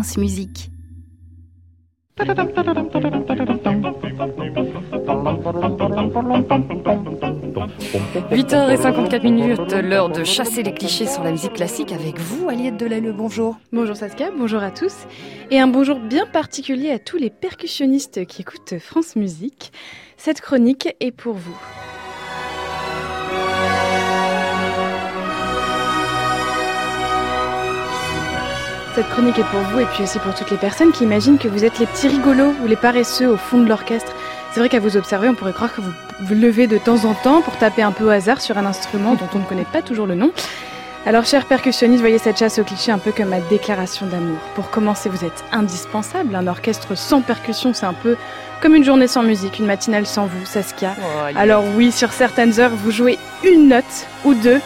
France Musique. 8h54 minutes, l'heure de chasser les clichés sur la musique classique avec vous, Aliette Delalleux. Bonjour. Bonjour Saskia, bonjour à tous. Et un bonjour bien particulier à tous les percussionnistes qui écoutent France Musique. Cette chronique est pour vous. Cette chronique est pour vous et puis aussi pour toutes les personnes qui imaginent que vous êtes les petits rigolos ou les paresseux au fond de l'orchestre. C'est vrai qu'à vous observer, on pourrait croire que vous vous levez de temps en temps pour taper un peu au hasard sur un instrument dont on ne connaît pas toujours le nom. Alors, chers percussionnistes, voyez cette chasse au cliché un peu comme ma déclaration d'amour. Pour commencer, vous êtes indispensable. Un orchestre sans percussion, c'est un peu comme une journée sans musique, une matinale sans vous, Saskia. Alors oui, sur certaines heures, vous jouez une note ou deux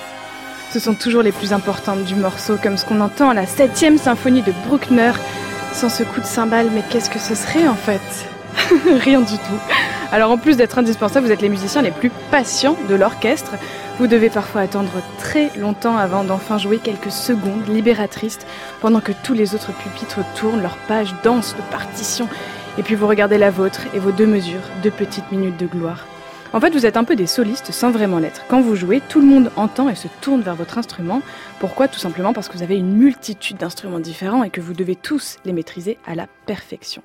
ce sont toujours les plus importantes du morceau, comme ce qu'on entend à la septième symphonie de Bruckner. Sans ce coup de cymbale, mais qu'est-ce que ce serait en fait? Rien du tout. Alors en plus d'être indispensable, vous êtes les musiciens les plus patients de l'orchestre. Vous devez parfois attendre très longtemps avant d'enfin jouer quelques secondes libératrices, pendant que tous les autres pupitres tournent, leurs pages dansent de partition. Et puis vous regardez la vôtre et vos deux mesures, deux petites minutes de gloire. En fait, vous êtes un peu des solistes sans vraiment l'être. Quand vous jouez, tout le monde entend et se tourne vers votre instrument. Pourquoi? Tout simplement parce que vous avez une multitude d'instruments différents et que vous devez tous les maîtriser à la perfection.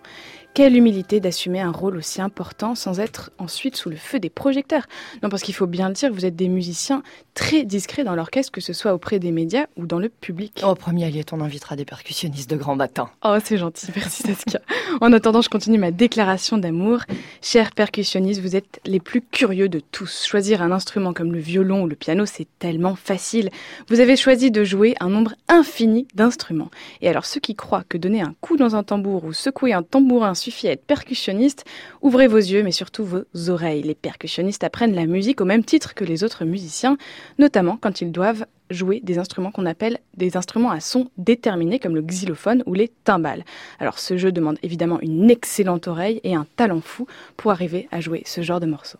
Quelle humilité d'assumer un rôle aussi important sans être ensuite sous le feu des projecteurs. Non, parce qu'il faut bien le dire, vous êtes des musiciens très discrets dans l'orchestre, que ce soit auprès des médias ou dans le public. Oh, premier allié, on invitera des percussionnistes de grand matin. Oh, c'est gentil, merci Saskia. en attendant, je continue ma déclaration d'amour. Chers percussionnistes, vous êtes les plus curieux de tous. Choisir un instrument comme le violon ou le piano, c'est tellement facile. Vous avez choisi de jouer un nombre infini d'instruments. Et alors, ceux qui croient que donner un coup dans un tambour ou secouer un tambourin suffit à être percussionniste, ouvrez vos yeux mais surtout vos oreilles. Les percussionnistes apprennent la musique au même titre que les autres musiciens, notamment quand ils doivent jouer des instruments qu'on appelle des instruments à son déterminé comme le xylophone ou les timbales. Alors ce jeu demande évidemment une excellente oreille et un talent fou pour arriver à jouer ce genre de morceaux.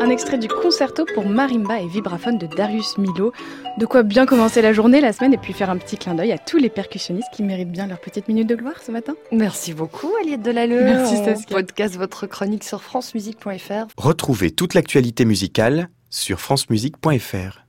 Un extrait du concerto pour marimba et vibraphone de Darius Milo. De quoi bien commencer la journée, la semaine, et puis faire un petit clin d'œil à tous les percussionnistes qui méritent bien leur petite minute de gloire ce matin. Merci beaucoup, Aliette Delalleux. Merci, Saskia. podcast votre chronique sur francemusique.fr. Retrouvez toute l'actualité musicale sur francemusique.fr.